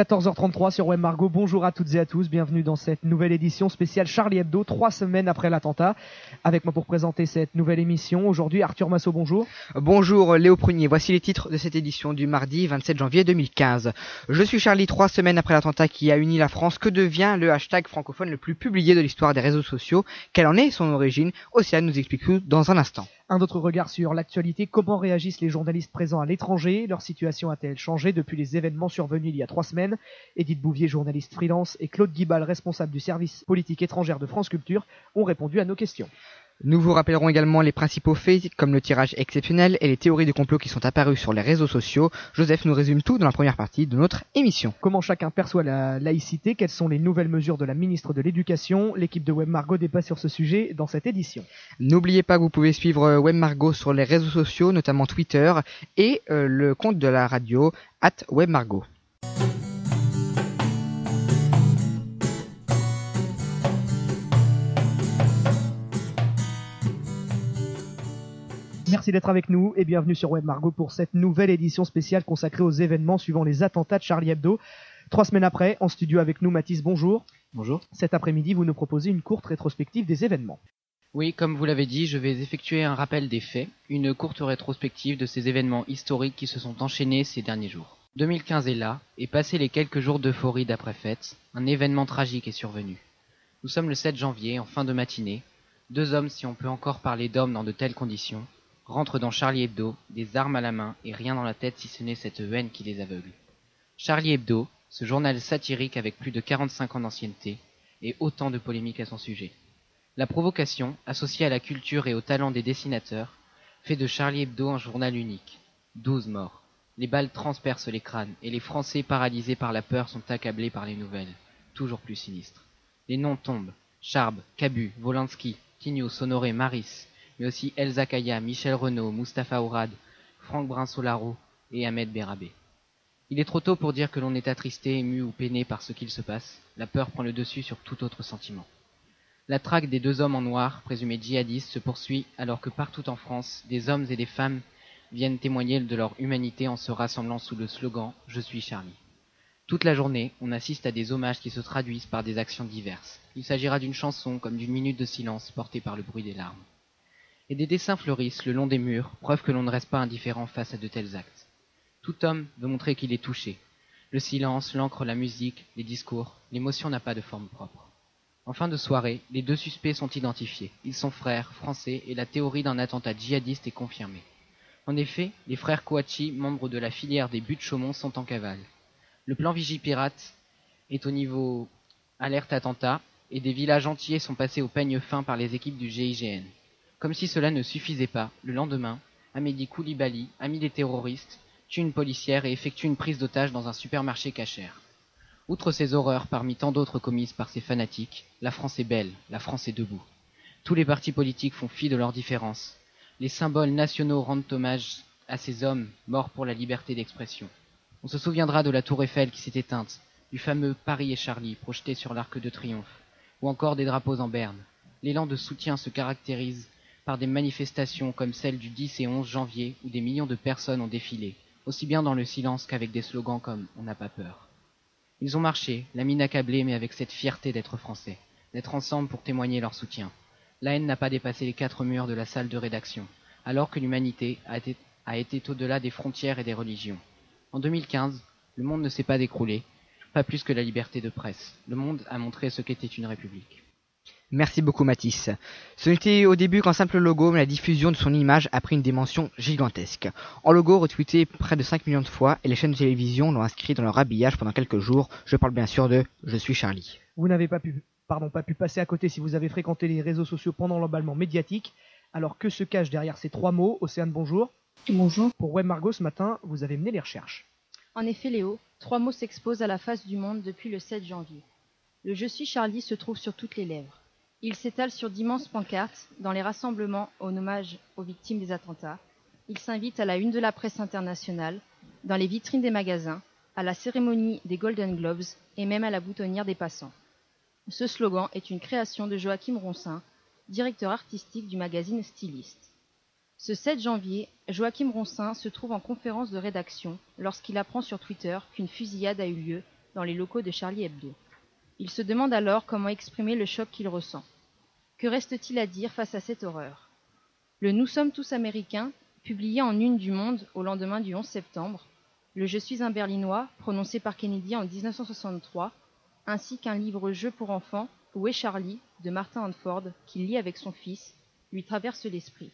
14h33 sur Web Margot. Bonjour à toutes et à tous. Bienvenue dans cette nouvelle édition spéciale Charlie Hebdo, trois semaines après l'attentat. Avec moi pour présenter cette nouvelle émission, aujourd'hui Arthur Massot, bonjour. Bonjour Léo Prunier. Voici les titres de cette édition du mardi 27 janvier 2015. Je suis Charlie, trois semaines après l'attentat qui a uni la France. Que devient le hashtag francophone le plus publié de l'histoire des réseaux sociaux? Quelle en est son origine? Océane nous explique tout dans un instant. Un autre regard sur l'actualité. Comment réagissent les journalistes présents à l'étranger? Leur situation a-t-elle changé depuis les événements survenus il y a trois semaines? Edith Bouvier, journaliste freelance, et Claude Guibal, responsable du service politique étrangère de France Culture, ont répondu à nos questions. Nous vous rappellerons également les principaux faits, comme le tirage exceptionnel et les théories de complot qui sont apparues sur les réseaux sociaux. Joseph nous résume tout dans la première partie de notre émission. Comment chacun perçoit la laïcité? Quelles sont les nouvelles mesures de la ministre de l'Éducation? L'équipe de Web Margot débat sur ce sujet dans cette édition. N'oubliez pas que vous pouvez suivre Web Margot sur les réseaux sociaux, notamment Twitter, et euh, le compte de la radio, at Web Merci d'être avec nous et bienvenue sur Web Margot pour cette nouvelle édition spéciale consacrée aux événements suivant les attentats de Charlie Hebdo. Trois semaines après, en studio avec nous, Mathis, bonjour. Bonjour. Cet après-midi, vous nous proposez une courte rétrospective des événements. Oui, comme vous l'avez dit, je vais effectuer un rappel des faits, une courte rétrospective de ces événements historiques qui se sont enchaînés ces derniers jours. 2015 est là, et passé les quelques jours d'euphorie d'après-fête, un événement tragique est survenu. Nous sommes le 7 janvier, en fin de matinée. Deux hommes, si on peut encore parler d'hommes dans de telles conditions, rentrent dans Charlie Hebdo, des armes à la main et rien dans la tête si ce n'est cette haine qui les aveugle. Charlie Hebdo, ce journal satirique avec plus de 45 ans d'ancienneté, et autant de polémiques à son sujet. La provocation, associée à la culture et au talent des dessinateurs, fait de Charlie Hebdo un journal unique. Douze morts. Les balles transpercent les crânes, et les Français paralysés par la peur sont accablés par les nouvelles, toujours plus sinistres. Les noms tombent. Charb, Cabu, Volinsky, Tignos, Honoré, Maris, mais aussi Elsa Kaya, Michel Renaud, Mustapha Ourad, Franck Brinsolaro et Ahmed Berabé. Il est trop tôt pour dire que l'on est attristé, ému ou peiné par ce qu'il se passe. La peur prend le dessus sur tout autre sentiment. La traque des deux hommes en noir, présumés djihadistes, se poursuit alors que partout en France, des hommes et des femmes viennent témoigner de leur humanité en se rassemblant sous le slogan Je suis Charlie. Toute la journée, on assiste à des hommages qui se traduisent par des actions diverses. Il s'agira d'une chanson comme d'une minute de silence portée par le bruit des larmes et des dessins fleurissent le long des murs, preuve que l'on ne reste pas indifférent face à de tels actes. Tout homme veut montrer qu'il est touché. Le silence, l'encre, la musique, les discours, l'émotion n'a pas de forme propre. En fin de soirée, les deux suspects sont identifiés. Ils sont frères, français, et la théorie d'un attentat djihadiste est confirmée. En effet, les frères Kouachi, membres de la filière des buts Chaumont, sont en cavale. Le plan Vigipirate est au niveau alerte attentat, et des villages entiers sont passés au peigne fin par les équipes du GIGN. Comme si cela ne suffisait pas, le lendemain, Amédi Koulibaly, ami des terroristes, tue une policière et effectue une prise d'otage dans un supermarché cachère. Outre ces horreurs parmi tant d'autres commises par ces fanatiques, la France est belle, la France est debout. Tous les partis politiques font fi de leurs différences. Les symboles nationaux rendent hommage à ces hommes morts pour la liberté d'expression. On se souviendra de la tour Eiffel qui s'est éteinte, du fameux Paris et Charlie projeté sur l'arc de triomphe, ou encore des drapeaux en berne. L'élan de soutien se caractérise par des manifestations comme celle du 10 et 11 janvier où des millions de personnes ont défilé, aussi bien dans le silence qu'avec des slogans comme On n'a pas peur. Ils ont marché, la mine accablée mais avec cette fierté d'être français, d'être ensemble pour témoigner leur soutien. La haine n'a pas dépassé les quatre murs de la salle de rédaction, alors que l'humanité a été, été au-delà des frontières et des religions. En 2015, le monde ne s'est pas décroulé, pas plus que la liberté de presse. Le monde a montré ce qu'était une république. Merci beaucoup Mathis. Ce n'était au début qu'un simple logo, mais la diffusion de son image a pris une dimension gigantesque. En logo retweeté près de 5 millions de fois, et les chaînes de télévision l'ont inscrit dans leur habillage pendant quelques jours. Je parle bien sûr de Je suis Charlie. Vous n'avez pas pu, pardon, pas pu passer à côté si vous avez fréquenté les réseaux sociaux pendant l'emballement médiatique. Alors que se cache derrière ces trois mots Océane, bonjour. Bonjour. Pour Web Margot ce matin, vous avez mené les recherches. En effet, Léo, trois mots s'exposent à la face du monde depuis le 7 janvier. Le Je suis Charlie se trouve sur toutes les lèvres. Il s'étale sur d'immenses pancartes dans les rassemblements en hommage aux victimes des attentats. Il s'invite à la une de la presse internationale, dans les vitrines des magasins, à la cérémonie des Golden Globes et même à la boutonnière des passants. Ce slogan est une création de Joachim Ronsin, directeur artistique du magazine Styliste. Ce 7 janvier, Joachim Ronsin se trouve en conférence de rédaction lorsqu'il apprend sur Twitter qu'une fusillade a eu lieu dans les locaux de Charlie Hebdo. Il se demande alors comment exprimer le choc qu'il ressent. Que reste-t-il à dire face à cette horreur? Le Nous sommes tous américains, publié en une du Monde au lendemain du 11 septembre, le Je suis un Berlinois, prononcé par Kennedy en 1963, ainsi qu'un livre-jeu pour enfants, Où est Charlie, de Martin Hanford, qu'il lit avec son fils, lui traverse l'esprit.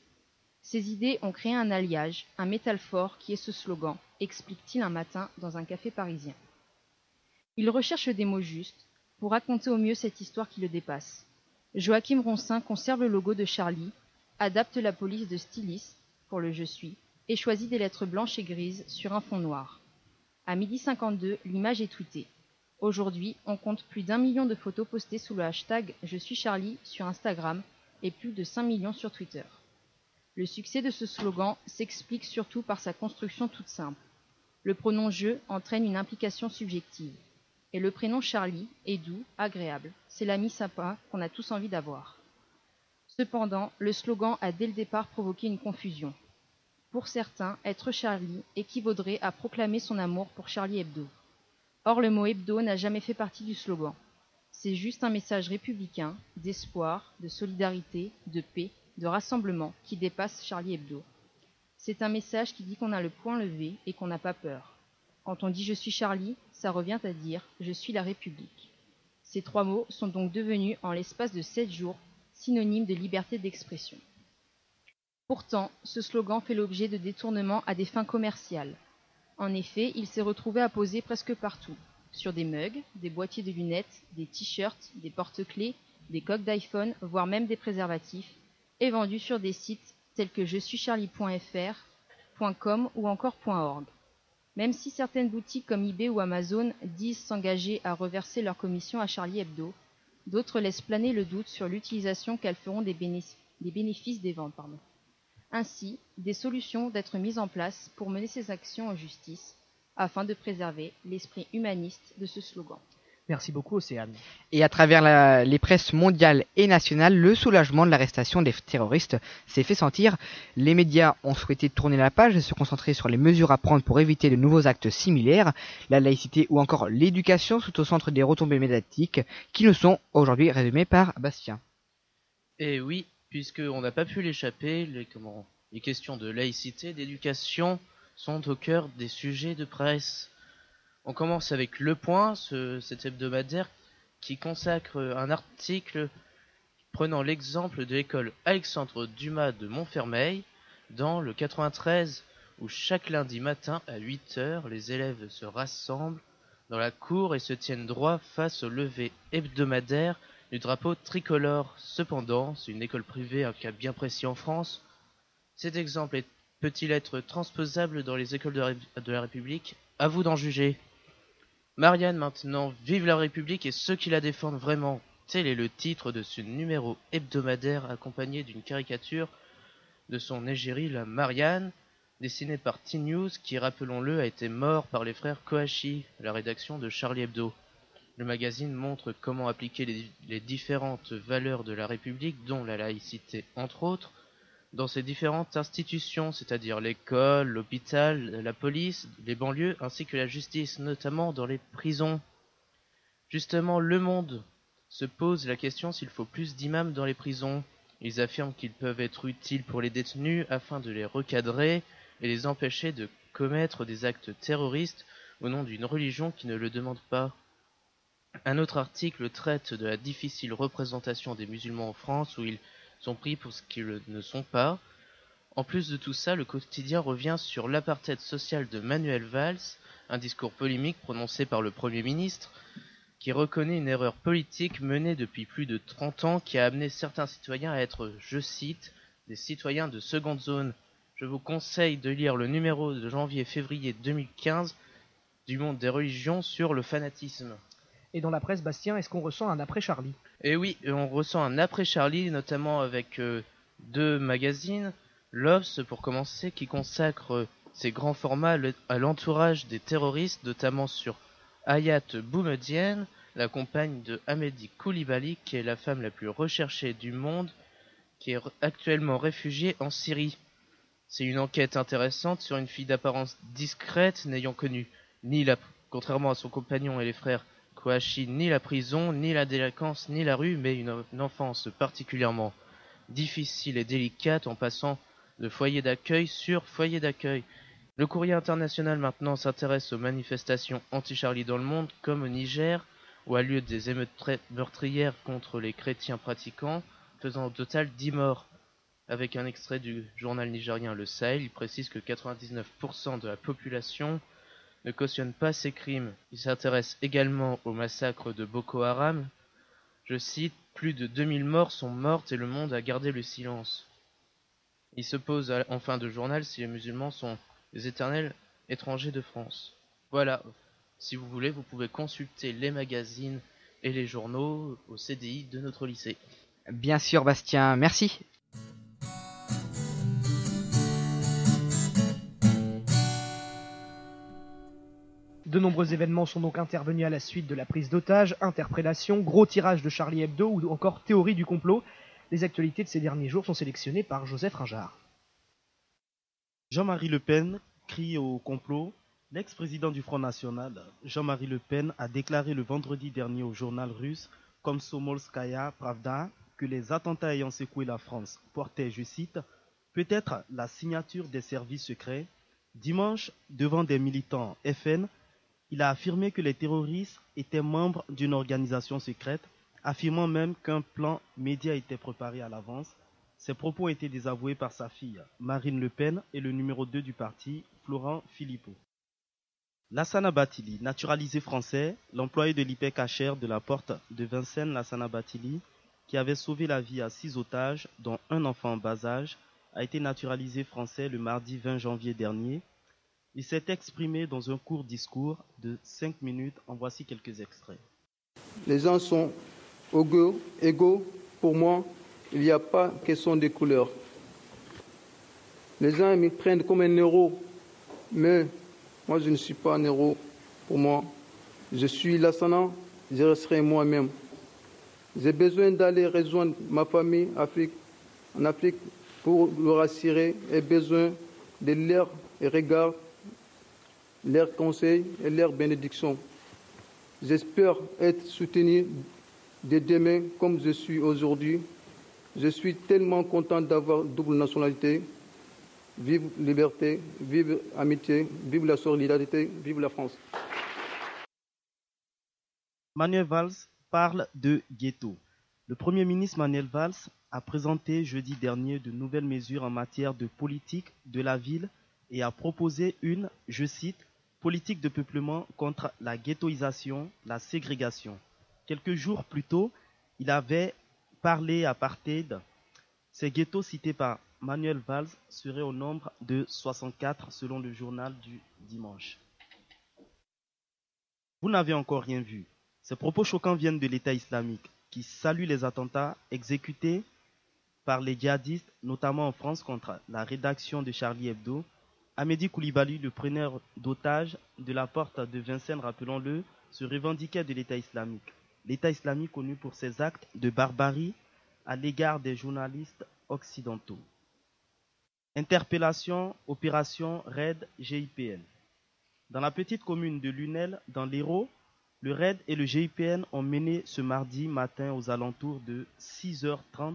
Ces idées ont créé un alliage, un métal fort qui est ce slogan, explique-t-il un matin dans un café parisien. Il recherche des mots justes pour raconter au mieux cette histoire qui le dépasse. Joachim Ronsin conserve le logo de Charlie, adapte la police de Stylis pour le Je suis, et choisit des lettres blanches et grises sur un fond noir. À midi 52, l'image est tweetée. Aujourd'hui, on compte plus d'un million de photos postées sous le hashtag Je suis Charlie sur Instagram et plus de 5 millions sur Twitter. Le succès de ce slogan s'explique surtout par sa construction toute simple. Le pronom je entraîne une implication subjective. Et le prénom Charlie est doux, agréable. C'est l'ami sympa qu'on a tous envie d'avoir. Cependant, le slogan a dès le départ provoqué une confusion. Pour certains, être Charlie équivaudrait à proclamer son amour pour Charlie Hebdo. Or, le mot hebdo n'a jamais fait partie du slogan. C'est juste un message républicain, d'espoir, de solidarité, de paix, de rassemblement qui dépasse Charlie Hebdo. C'est un message qui dit qu'on a le point levé et qu'on n'a pas peur. Quand on dit je suis Charlie, ça revient à dire je suis la République. Ces trois mots sont donc devenus en l'espace de sept jours synonymes de liberté d'expression. Pourtant, ce slogan fait l'objet de détournements à des fins commerciales. En effet, il s'est retrouvé à poser presque partout, sur des mugs, des boîtiers de lunettes, des t-shirts, des porte-clés, des coques d'iPhone, voire même des préservatifs, est vendu sur des sites tels que je suis charlie.fr, .com ou encore .org. Même si certaines boutiques comme eBay ou Amazon disent s'engager à reverser leur commission à Charlie Hebdo, d'autres laissent planer le doute sur l'utilisation qu'elles feront des, bénéfices des ventes. Ainsi, des solutions d'être mises en place pour mener ces actions en justice, afin de préserver l'esprit humaniste de ce slogan. Merci beaucoup, Océane. Et à travers les presses mondiales et nationales, le soulagement de l'arrestation des terroristes s'est fait sentir. Les médias ont souhaité tourner la page et se concentrer sur les mesures à prendre pour éviter de nouveaux actes similaires. La laïcité ou encore l'éducation sont au centre des retombées médiatiques qui nous sont aujourd'hui résumées par Bastien. Et oui, puisqu'on n'a pas pu l'échapper, les, les questions de laïcité, d'éducation sont au cœur des sujets de presse. On commence avec Le Point, cet hebdomadaire qui consacre un article prenant l'exemple de l'école Alexandre Dumas de Montfermeil dans le 93 où chaque lundi matin à 8 heures les élèves se rassemblent dans la cour et se tiennent droit face au lever hebdomadaire du drapeau tricolore. Cependant, c'est une école privée, un cas bien précis en France. Cet exemple peut-il être transposable dans les écoles de la République? À vous d'en juger. Marianne maintenant, vive la République et ceux qui la défendent vraiment. Tel est le titre de ce numéro hebdomadaire accompagné d'une caricature de son égérie, la Marianne, dessinée par T-News qui, rappelons-le, a été mort par les frères Kohachi, la rédaction de Charlie Hebdo. Le magazine montre comment appliquer les différentes valeurs de la République, dont la laïcité entre autres, dans ces différentes institutions, c'est-à-dire l'école, l'hôpital, la police, les banlieues, ainsi que la justice, notamment dans les prisons. Justement, Le Monde se pose la question s'il faut plus d'imams dans les prisons. Ils affirment qu'ils peuvent être utiles pour les détenus afin de les recadrer et les empêcher de commettre des actes terroristes au nom d'une religion qui ne le demande pas. Un autre article traite de la difficile représentation des musulmans en France où il sont pris pour ce qu'ils ne sont pas. En plus de tout ça, le quotidien revient sur l'apartheid social de Manuel Valls, un discours polémique prononcé par le Premier ministre, qui reconnaît une erreur politique menée depuis plus de 30 ans qui a amené certains citoyens à être, je cite, des citoyens de seconde zone. Je vous conseille de lire le numéro de janvier-février 2015 du monde des religions sur le fanatisme. Et dans la presse, Bastien, est-ce qu'on ressent un après Charlie? Eh oui, on ressent un après Charlie, notamment avec euh, deux magazines. L'Obs, pour commencer, qui consacre euh, ses grands formats à l'entourage des terroristes, notamment sur Ayat Boumedienne, la compagne de Hamedi Koulibaly, qui est la femme la plus recherchée du monde, qui est actuellement réfugiée en Syrie. C'est une enquête intéressante sur une fille d'apparence discrète n'ayant connu ni la Contrairement à son compagnon et les frères Ni la prison, ni la délinquance, ni la rue, mais une, une enfance particulièrement difficile et délicate en passant de foyer d'accueil sur foyer d'accueil. Le courrier international maintenant s'intéresse aux manifestations anti-Charlie dans le monde, comme au Niger, où a lieu des émeutes meurtrières contre les chrétiens pratiquants, faisant au total 10 morts. Avec un extrait du journal nigérien Le Sahel, il précise que 99% de la population ne cautionne pas ces crimes. Il s'intéresse également au massacre de Boko Haram. Je cite, plus de 2000 morts sont mortes et le monde a gardé le silence. Il se pose en fin de journal si les musulmans sont les éternels étrangers de France. Voilà, si vous voulez, vous pouvez consulter les magazines et les journaux au CDI de notre lycée. Bien sûr, Bastien, merci. De nombreux événements sont donc intervenus à la suite de la prise d'otages, interpellation, gros tirage de Charlie Hebdo ou encore théorie du complot. Les actualités de ces derniers jours sont sélectionnées par Joseph Ringard. Jean-Marie Le Pen crie au complot. L'ex-président du Front National, Jean-Marie Le Pen, a déclaré le vendredi dernier au journal russe Komsomolskaya Pravda que les attentats ayant secoué la France portaient, je cite, peut-être la signature des services secrets. Dimanche, devant des militants FN, il a affirmé que les terroristes étaient membres d'une organisation secrète, affirmant même qu'un plan média était préparé à l'avance. Ses propos ont été désavoués par sa fille, Marine Le Pen, et le numéro 2 du parti, Florent Philippot. Lassana Batili, naturalisé français, l'employé de l'IPEC de la porte de Vincennes Lassana Batili, qui avait sauvé la vie à six otages, dont un enfant en bas âge, a été naturalisé français le mardi 20 janvier dernier il s'est exprimé dans un court discours de cinq minutes. En voici quelques extraits. Les gens sont égaux. Pour moi, il n'y a pas question de couleurs. Les gens me prennent comme un héros, mais moi je ne suis pas un héros. Pour moi, je suis lassana, je resterai moi-même. J'ai besoin d'aller rejoindre ma famille en Afrique pour le rassurer et besoin de leur regard leurs conseils et leurs bénédictions. J'espère être soutenu de demain comme je suis aujourd'hui. Je suis tellement content d'avoir double nationalité. Vive liberté, vive amitié, vive la solidarité, vive la France. Manuel Valls parle de ghetto. Le Premier ministre Manuel Valls a présenté jeudi dernier de nouvelles mesures en matière de politique de la ville et a proposé une, je cite, politique de peuplement contre la ghettoisation, la ségrégation. Quelques jours plus tôt, il avait parlé à apartheid. Ces ghettos cités par Manuel Valls seraient au nombre de 64 selon le journal du dimanche. Vous n'avez encore rien vu. Ces propos choquants viennent de l'État islamique, qui salue les attentats exécutés par les djihadistes, notamment en France contre la rédaction de Charlie Hebdo, Amédi Koulibaly, le preneur d'otages de la porte de Vincennes, rappelons-le, se revendiquait de l'État islamique. L'État islamique connu pour ses actes de barbarie à l'égard des journalistes occidentaux. Interpellation, opération RAID GIPN. Dans la petite commune de Lunel, dans l'Hérault, le RAID et le GIPN ont mené ce mardi matin aux alentours de 6h30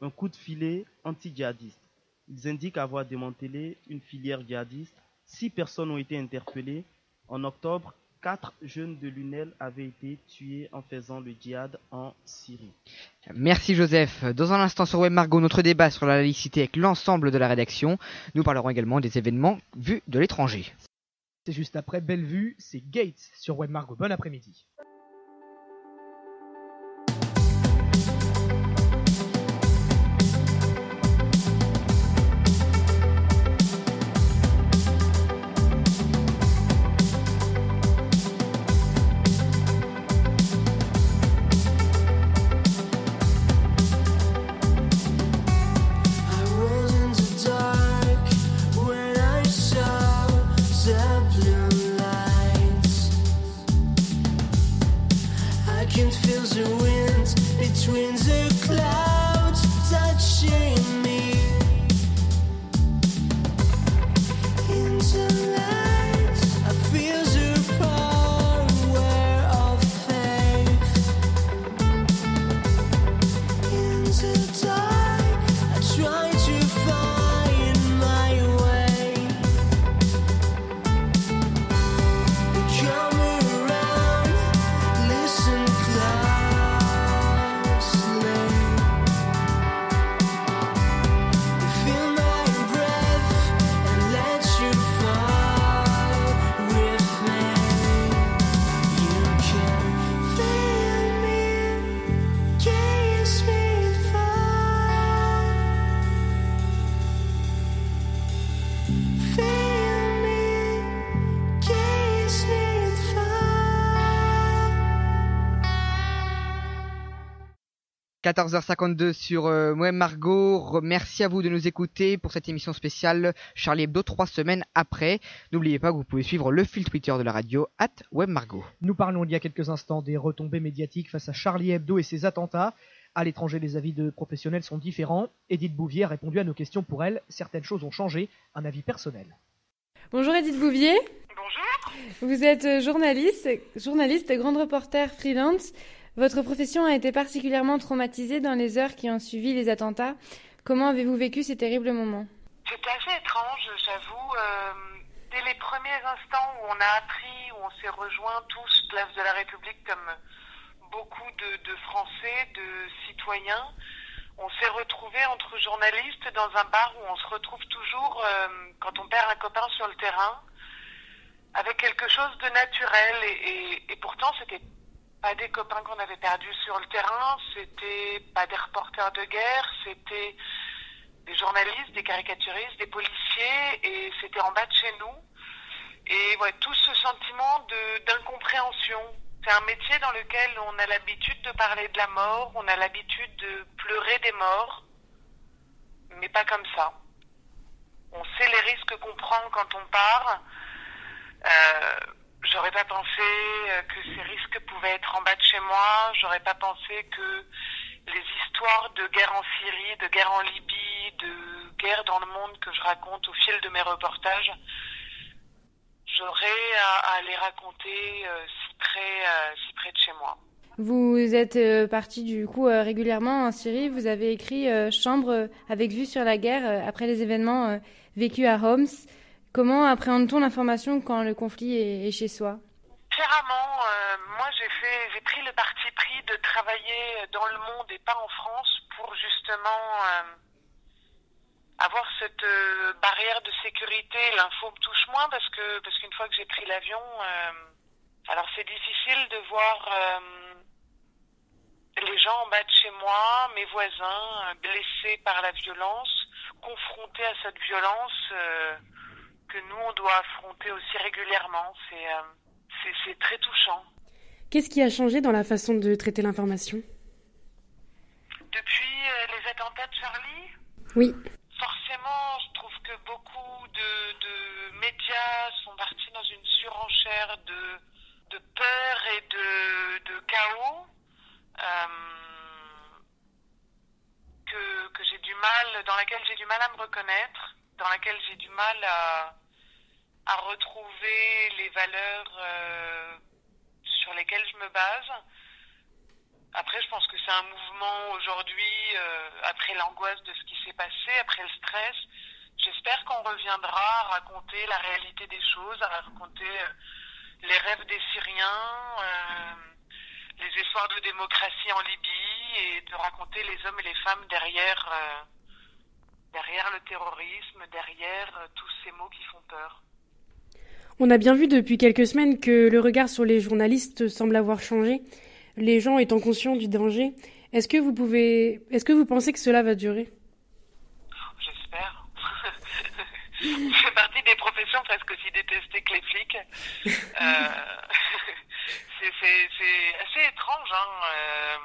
un coup de filet anti-djihadiste. Ils indiquent avoir démantelé une filière djihadiste. Six personnes ont été interpellées. En octobre, quatre jeunes de Lunel avaient été tués en faisant le djihad en Syrie. Merci Joseph. Dans un instant sur Web Margot, notre débat sur la laïcité avec l'ensemble de la rédaction. Nous parlerons également des événements vus de l'étranger. C'est juste après Bellevue, c'est Gates sur Web Margot. Bon après-midi. 14h52 sur euh, Moi Margot. Merci à vous de nous écouter pour cette émission spéciale Charlie Hebdo trois semaines après. N'oubliez pas que vous pouvez suivre le fil Twitter de la radio at Margot. Nous parlons il y a quelques instants des retombées médiatiques face à Charlie Hebdo et ses attentats. À l'étranger, les avis de professionnels sont différents. Edith Bouvier a répondu à nos questions pour elle. Certaines choses ont changé. Un avis personnel. Bonjour Edith Bouvier. Bonjour. Vous êtes journaliste, journaliste, grande reporter freelance. Votre profession a été particulièrement traumatisée dans les heures qui ont suivi les attentats. Comment avez-vous vécu ces terribles moments? C'était assez étrange, j'avoue. Euh, dès les premiers instants où on a appris, où on s'est rejoints tous, place de la République, comme beaucoup de, Français, de citoyens, on s'est retrouvés entre journalistes dans un bar où on se retrouve toujours euh, quand on perd un copain sur le terrain, avec quelque chose de naturel. Et, et pourtant, c'était pas des copains qu'on avait perdus sur le terrain, c'était pas des reporters de guerre, c'était des journalistes, des caricaturistes, des policiers, et c'était en bas de chez nous. Et tout ce sentiment d'incompréhension. C'est un métier dans lequel on a l'habitude de parler de la mort, on a l'habitude de pleurer des morts, mais pas comme ça. On sait les risques qu'on prend quand on part. Euh, J'aurais pas pensé euh, que ces risques pouvaient être en bas de chez moi. J'aurais pas pensé que les histoires de guerre en Syrie, de guerre en Libye, de guerre dans le monde que je raconte au fil de mes reportages, j'aurais à, les raconter euh, si près, euh, si près de chez moi. Vous êtes euh, parti du coup régulièrement en Syrie. Vous avez écrit Chambre avec vue sur la guerre après les événements vécus à Homs. Comment appréhende-t-on l'information quand le conflit est, chez soi? Différemment, euh, moi j'ai pris le parti pris de travailler dans le monde et pas en France pour justement euh, avoir cette euh, barrière de sécurité. L'info me touche moins parce que parce qu'une fois que j'ai pris l'avion, alors c'est difficile de voir les gens en bas de chez moi, mes voisins blessés par la violence, confrontés à cette violence que nous on doit affronter aussi régulièrement. C'est c'est très touchant. Qu'est-ce qui a changé dans la façon de traiter l'information? Depuis euh, les attentats de Charlie? Oui. Forcément, je trouve que beaucoup de, de médias sont partis dans une surenchère de, de peur et de, de chaos euh, que, que j'ai du mal, dans laquelle j'ai du mal à me reconnaître, dans laquelle j'ai du mal à à retrouver les valeurs euh, sur lesquelles je me base. Après, je pense que c'est un mouvement aujourd'hui, euh, après l'angoisse de ce qui s'est passé, après le stress. J'espère qu'on reviendra à raconter la réalité des choses, à raconter euh, les rêves des Syriens, les espoirs de démocratie en Libye et de raconter les hommes et les femmes derrière, derrière le terrorisme, derrière tous ces mots qui font peur. On a bien vu depuis quelques semaines que le regard sur les journalistes semble avoir changé, les gens étant conscients du danger. Est-ce que vous pouvez, est-ce que vous pensez que cela va durer? J'espère. Je fais partie des professions presque aussi détestées que les flics. Euh, c'est assez étrange. Hein. Euh,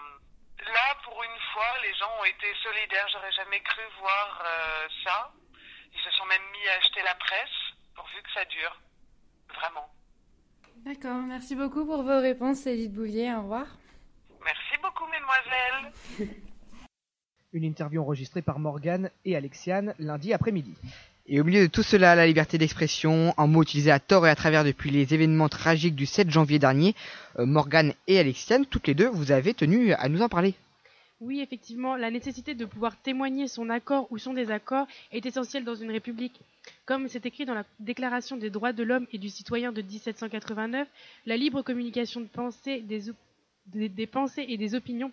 là, pour une fois, les gens ont été solidaires. J'aurais jamais cru voir euh, ça. Ils se sont même mis à acheter la presse pourvu que ça dure. Vraiment. D'accord, merci beaucoup pour vos réponses, Edith Bouvier. Au revoir. Merci beaucoup, mesdemoiselles. Une interview enregistrée par Morgane et Alexiane lundi après-midi. Et au milieu de tout cela, la liberté d'expression, un mot utilisé à tort et à travers depuis les événements tragiques du 7 janvier dernier, euh, Morgane et Alexiane, toutes les deux, vous avez tenu à nous en parler. Oui, effectivement, la nécessité de pouvoir témoigner son accord ou son désaccord est essentielle dans une république. Comme c'est écrit dans la Déclaration des droits de l'homme et du citoyen de 1789, la libre communication de des, des, pensées et des opinions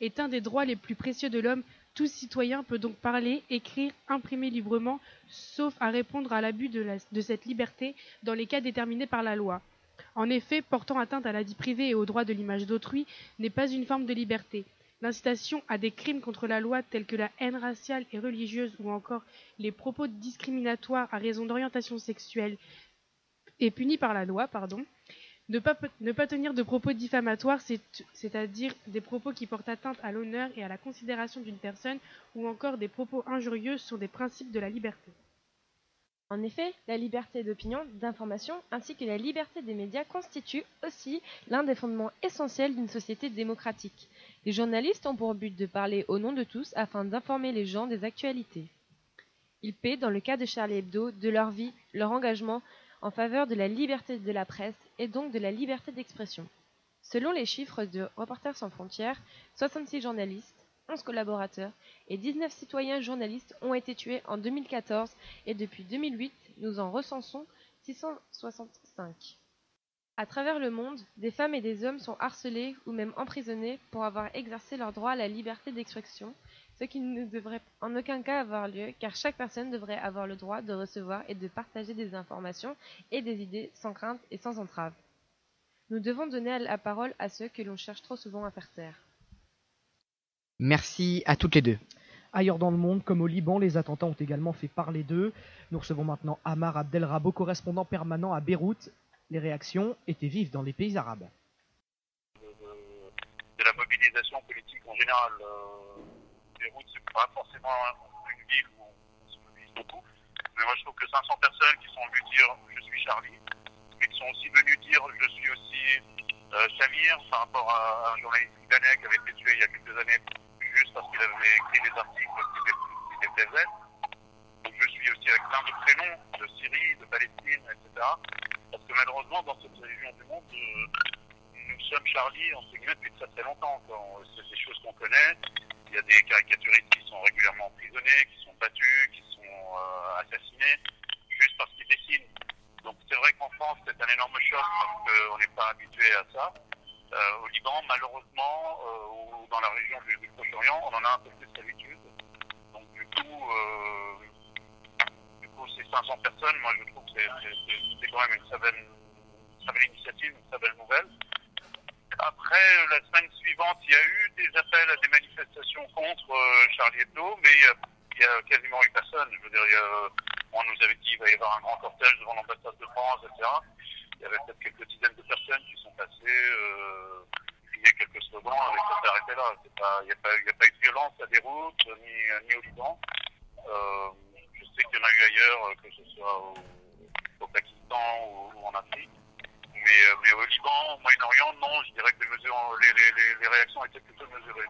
est un des droits les plus précieux de l'homme. Tout citoyen peut donc parler, écrire, imprimer librement, sauf à répondre à l'abus de, de cette liberté dans les cas déterminés par la loi. En effet, portant atteinte à la vie privée et au droit de l'image d'autrui n'est pas une forme de liberté. L'incitation à des crimes contre la loi tels que la haine raciale et religieuse ou encore les propos discriminatoires à raison d'orientation sexuelle est punie par la loi, pardon. Ne pas, ne pas tenir de propos diffamatoires, c'est-à-dire des propos qui portent atteinte à l'honneur et à la considération d'une personne, ou encore des propos injurieux, sont des principes de la liberté. En effet, la liberté d'opinion, d'information ainsi que la liberté des médias constituent aussi l'un des fondements essentiels d'une société démocratique. Les journalistes ont pour but de parler au nom de tous afin d'informer les gens des actualités. Ils paient, dans le cas de Charlie Hebdo, de leur vie, leur engagement en faveur de la liberté de la presse et donc de la liberté d'expression. Selon les chiffres de Reporters sans frontières, 66 journalistes, 11 collaborateurs et 19 citoyens journalistes ont été tués en 2014 et depuis 2008, nous en recensons 665. À travers le monde, des femmes et des hommes sont harcelés ou même emprisonnés pour avoir exercé leur droit à la liberté d'expression, ce qui ne devrait en aucun cas avoir lieu car chaque personne devrait avoir le droit de recevoir et de partager des informations et des idées sans crainte et sans entrave. Nous devons donner la parole à ceux que l'on cherche trop souvent à faire taire. Merci à toutes les deux. Ailleurs dans le monde, comme au Liban, les attentats ont également fait parler d'eux. Nous recevons maintenant Amar Abdelrabo, correspondant permanent à Beyrouth. Les réactions étaient vives dans les pays arabes. De la mobilisation politique en général. Euh, Beyrouth, c'est pas forcément une ville où on se mobilise beaucoup. Mais moi, je trouve que 500 personnes qui sont venues dire je suis Charlie, mais qui sont aussi venues dire je suis aussi euh, Samir, par rapport à un journaliste libanais qui avait été tué il y a quelques années juste parce qu'il avait écrit des articles qui déplaisaient. Donc je suis aussi avec plein de prénoms de Syrie, de Palestine, etc. Parce que malheureusement, dans cette région du monde, euh, nous sommes Charlie, entre guillemets, depuis très très longtemps. C'est des choses qu'on connaît. Il y a des caricaturistes qui sont régulièrement emprisonnés, qui sont battus, qui sont euh, assassinés, juste parce qu'ils dessinent. Donc c'est vrai qu'en France, c'est un énorme choc parce qu'on n'est pas habitué à ça. Euh, au Liban, malheureusement, ou dans la région du, Proche-Orient, on en a un peu plus d'habitude. Donc du coup, coup, ces 500 personnes, moi je trouve que c'est quand même une très belle, très belle initiative, une très belle nouvelle. Après, la semaine suivante, il y a eu des appels à des manifestations contre Charlie Hebdo, mais il y, a, quasiment eu personne. Je veux dire, on nous avait dit qu'il va y avoir un grand cortège devant l'ambassade de France, etc il y avait peut-être quelques dizaines de personnes qui sont passées, euh, crier quelques slogans, et ça s'est arrêté là. Il n'y a, pas eu de violence à Beyrouth, ni, au Liban. Euh, qu'il y en a eu ailleurs, que ce soit au, au Pakistan ou, ou, en Afrique. Mais, euh, mais au Liban, au Moyen-Orient, non, je dirais que les, mesures, les, les, les réactions étaient plutôt mesurées.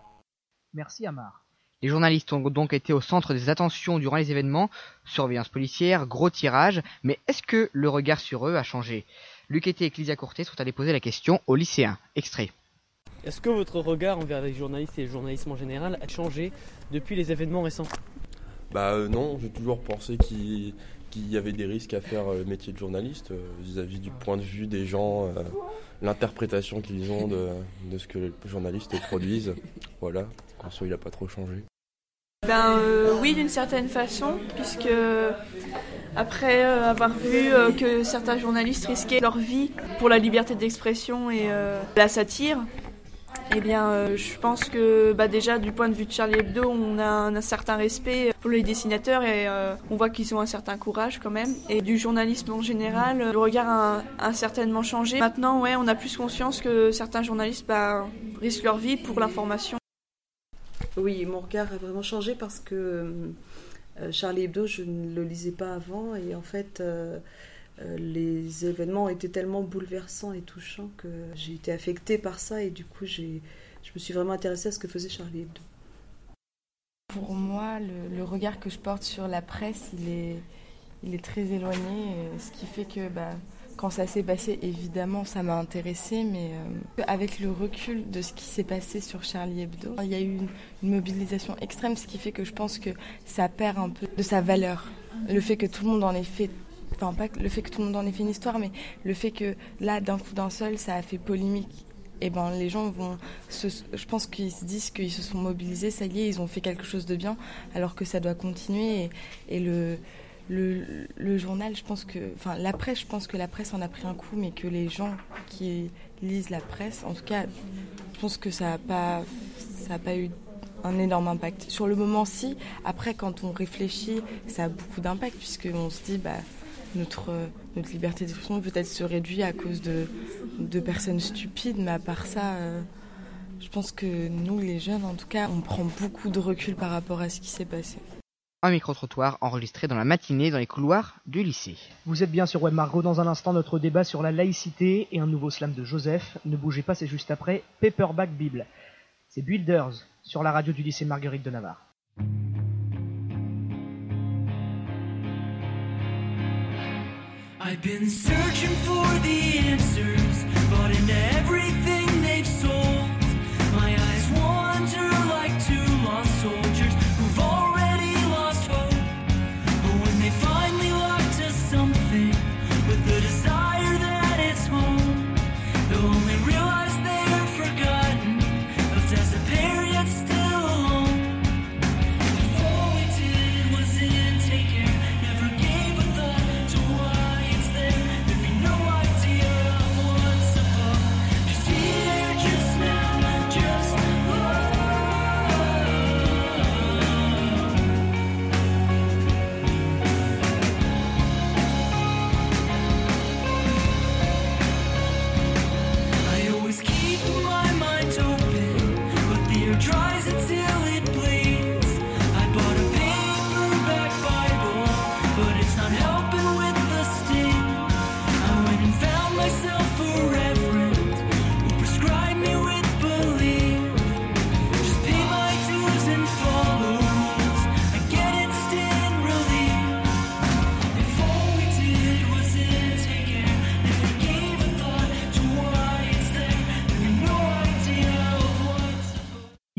Merci Amar. Les journalistes ont donc été au centre des attentions durant les événements, surveillance policière, gros tirage, mais est-ce que le regard sur eux a changé? Luqueté et Clysia Courtet sont allés poser la question aux lycéens. Extrait. Est-ce que votre regard envers les journalistes et le journalisme en général a changé depuis les événements récents? Bah euh, non, j'ai toujours pensé qu'il y avait des risques à faire le métier de journaliste euh, vis-à-vis du point de vue des gens, euh, l'interprétation qu'ils ont de, ce que les journalistes produisent. Voilà, Conso il n'a pas trop changé. Ben euh, oui, d'une certaine façon, puisque après euh, avoir vu euh, que certains journalistes risquaient leur vie pour la liberté d'expression et euh, la satire, eh bien, je pense que bah, déjà du point de vue de Charlie Hebdo, on a un, certain respect pour les dessinateurs et on voit qu'ils ont un certain courage quand même. Et du journalisme en général, le regard a, certainement changé. Maintenant, ouais, on a plus conscience que certains journalistes bah, risquent leur vie pour l'information. Oui, mon regard a vraiment changé parce que euh, Charlie Hebdo, je ne le lisais pas avant et en fait, euh, euh, les événements étaient tellement bouleversants et touchants que j'ai été affectée par ça et du coup, j'ai, je me suis vraiment intéressée à ce que faisait Charlie Hebdo. Pour moi, le, regard que je porte sur la presse, il est, il est très éloigné, ce qui fait que bah, quand ça s'est passé, évidemment, ça m'a intéressé, mais euh, avec le recul de ce qui s'est passé sur Charlie Hebdo, il y a eu une, une, mobilisation extrême, ce qui fait que je pense que ça perd un peu de sa valeur. Le fait que tout le monde en ait fait, enfin pas le fait que tout le monde en ait fait une histoire, mais le fait que là, d'un coup d'un seul, ça a fait polémique. Et eh ben les gens vont, se, je pense qu'ils se disent qu'ils se sont mobilisés, ça y est, ils ont fait quelque chose de bien, alors que ça doit continuer et, le journal, je pense que, enfin la presse, je pense que la presse en a pris un coup, mais que les gens qui lisent la presse, en tout cas, je pense que ça n'a pas, ça a pas eu un énorme impact. Sur le moment, si. Après, quand on réfléchit, ça a beaucoup d'impact puisqu'on se dit, bah notre, notre liberté d'expression peut-être se réduit à cause de, de personnes stupides, mais à part ça, euh, je pense que nous, les jeunes, en tout cas, on prend beaucoup de recul par rapport à ce qui s'est passé. Un micro-trottoir enregistré dans la matinée dans les couloirs du lycée. Vous êtes bien sur Web Margot dans un instant notre débat sur la laïcité et un nouveau slam de Joseph. Ne bougez pas, c'est juste après Paperback Bible. C'est Builders sur la radio du lycée Marguerite de Navarre. I've been searching for the answers, but in everything.